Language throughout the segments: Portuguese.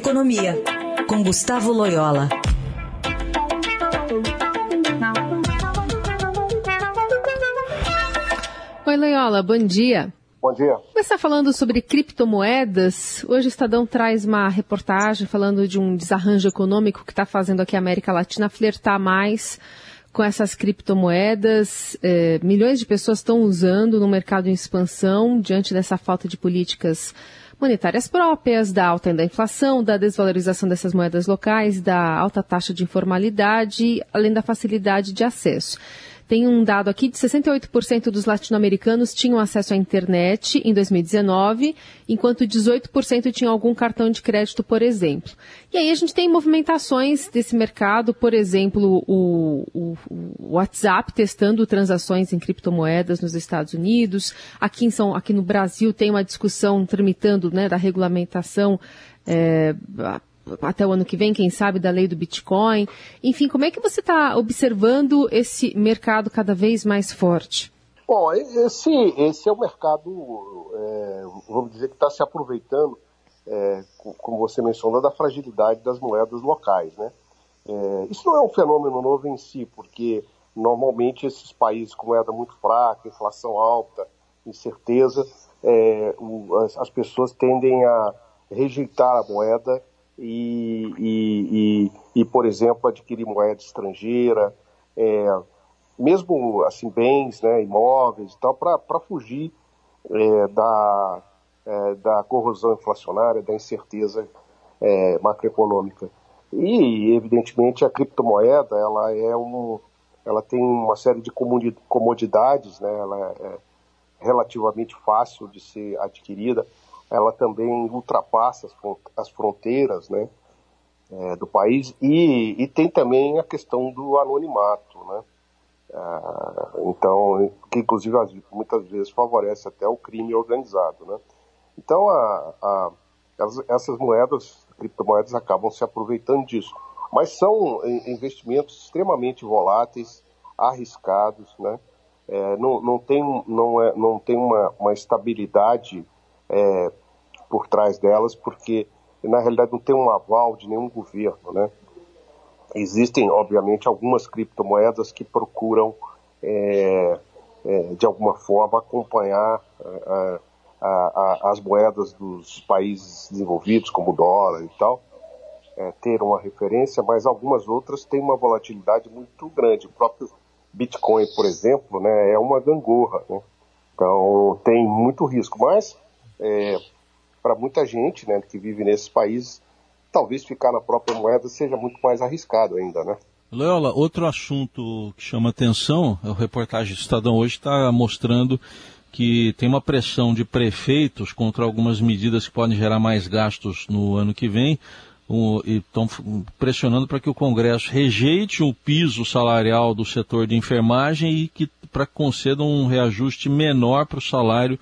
Economia, com Gustavo Loyola. Oi, Loyola, bom dia. Bom dia. Começar falando sobre criptomoedas. Hoje o Estadão traz uma reportagem falando de um desarranjo econômico que está fazendo aqui a América Latina flertar mais com essas criptomoedas. É, milhões de pessoas estão usando no mercado em expansão diante dessa falta de políticas monetárias próprias, da alta da inflação, da desvalorização dessas moedas locais, da alta taxa de informalidade, além da facilidade de acesso. Tem um dado aqui de 68% dos latino-americanos tinham acesso à internet em 2019, enquanto 18% tinham algum cartão de crédito, por exemplo. E aí a gente tem movimentações desse mercado, por exemplo, o, o, o WhatsApp testando transações em criptomoedas nos Estados Unidos. Aqui, em São, aqui no Brasil tem uma discussão tramitando né, da regulamentação é, até o ano que vem, quem sabe, da lei do Bitcoin. Enfim, como é que você está observando esse mercado cada vez mais forte? Bom, esse, esse é o mercado, é, vamos dizer, que está se aproveitando, é, como você mencionou, da fragilidade das moedas locais. Né? É, isso não é um fenômeno novo em si, porque normalmente esses países com moeda muito fraca, inflação alta, incerteza, é, as pessoas tendem a rejeitar a moeda e, e, e, e por exemplo, adquirir moeda estrangeira, é, mesmo assim bens, né, imóveis e tal, para fugir é, da, é, da corrosão inflacionária, da incerteza é, macroeconômica. E, evidentemente, a criptomoeda ela é um, ela tem uma série de comodidades, né, ela é relativamente fácil de ser adquirida ela também ultrapassa as fronteiras né, é, do país e, e, tem também a questão do anonimato, né? Ah, então, que inclusive muitas vezes favorece até o crime organizado, né? Então, a, a, essas moedas, criptomoedas, acabam se aproveitando disso. Mas são investimentos extremamente voláteis, arriscados, né? É, não, não tem, não é, não tem uma, uma estabilidade é, por trás delas, porque na realidade não tem um aval de nenhum governo, né? Existem, obviamente, algumas criptomoedas que procuram, é, é, de alguma forma, acompanhar a, a, a, as moedas dos países desenvolvidos, como o dólar e tal, é, ter uma referência, mas algumas outras têm uma volatilidade muito grande. O próprio Bitcoin, por exemplo, né, é uma gangorra, né? então tem muito risco. Mas é, para muita gente né, que vive nesses países, talvez ficar na própria moeda seja muito mais arriscado ainda, né? Leola, outro assunto que chama atenção, a reportagem do Estadão hoje está mostrando que tem uma pressão de prefeitos contra algumas medidas que podem gerar mais gastos no ano que vem, um, e estão pressionando para que o Congresso rejeite o piso salarial do setor de enfermagem e que para conceda um reajuste menor para o salário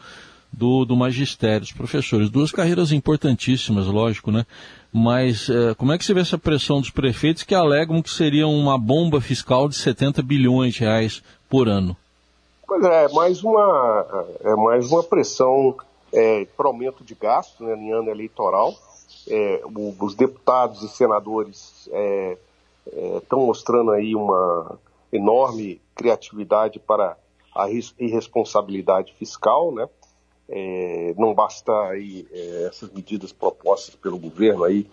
do, do magistério, dos professores. Duas carreiras importantíssimas, lógico, né? Mas é, como é que você vê essa pressão dos prefeitos que alegam que seria uma bomba fiscal de 70 bilhões de reais por ano? Pois é, é mais uma, é mais uma pressão é, para aumento de gastos né, em ano eleitoral. É, o, os deputados e senadores estão é, mostrando aí uma enorme criatividade para a irresponsabilidade fiscal, né? É, não basta aí é, essas medidas propostas pelo governo aí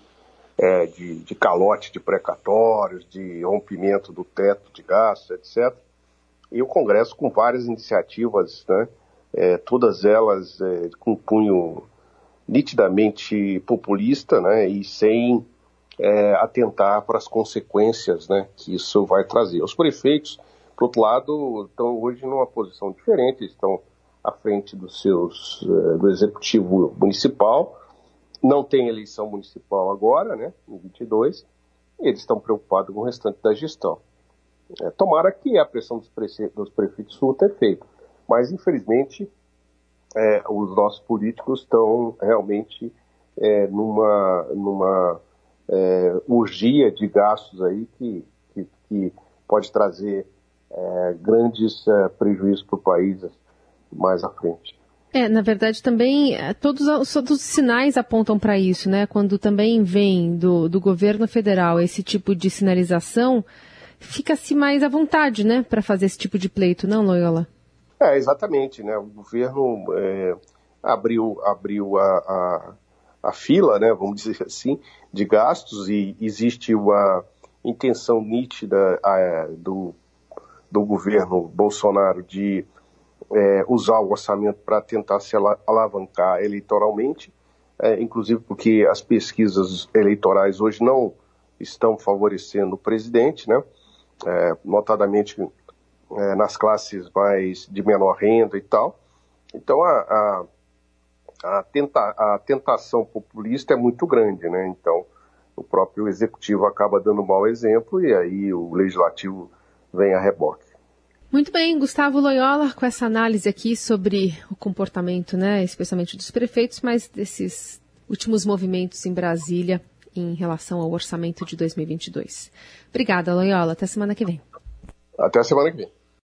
é, de, de, calote de precatórios, de rompimento do teto de gastos, etc. E o Congresso com várias iniciativas, né, é, todas elas é, com cunho nitidamente populista, né, e sem é, atentar para as consequências, né, que isso vai trazer. Os prefeitos, por outro lado, estão hoje numa posição diferente, estão à frente dos seus, uh, do executivo municipal. Não tem eleição municipal agora, né, em 22, e eles estão preocupados com o restante da gestão. É, tomara que a pressão dos, prefe dos prefeitos surta mas infelizmente é, os nossos políticos estão realmente é, numa, numa é, urgia de gastos aí que, que, que pode trazer é, grandes é, prejuízos para o país mais à frente. É, na verdade também é, todos, todos os sinais apontam para isso, né? Quando também vem do, do governo federal esse tipo de sinalização, fica-se mais à vontade, né, para fazer esse tipo de pleito, não, Loyola? É, exatamente, né? O governo é, abriu, abriu a, a, a, fila, né, vamos dizer assim, de gastos e existe uma intenção nítida a, do, do governo Bolsonaro de é, usar o orçamento para tentar se alavancar eleitoralmente, é, inclusive porque as pesquisas eleitorais hoje não estão favorecendo o presidente, né? É, notadamente é, nas classes mais de menor renda e tal. Então a, a, a, tenta, a tentação populista é muito grande, né? Então o próprio executivo acaba dando mau exemplo e aí o legislativo vem a reboque. Muito bem, Gustavo Loyola, com essa análise aqui sobre o comportamento, né, especialmente dos prefeitos, mas desses últimos movimentos em Brasília em relação ao orçamento de 2022. Obrigada, Loyola. Até semana que vem. Até semana que vem.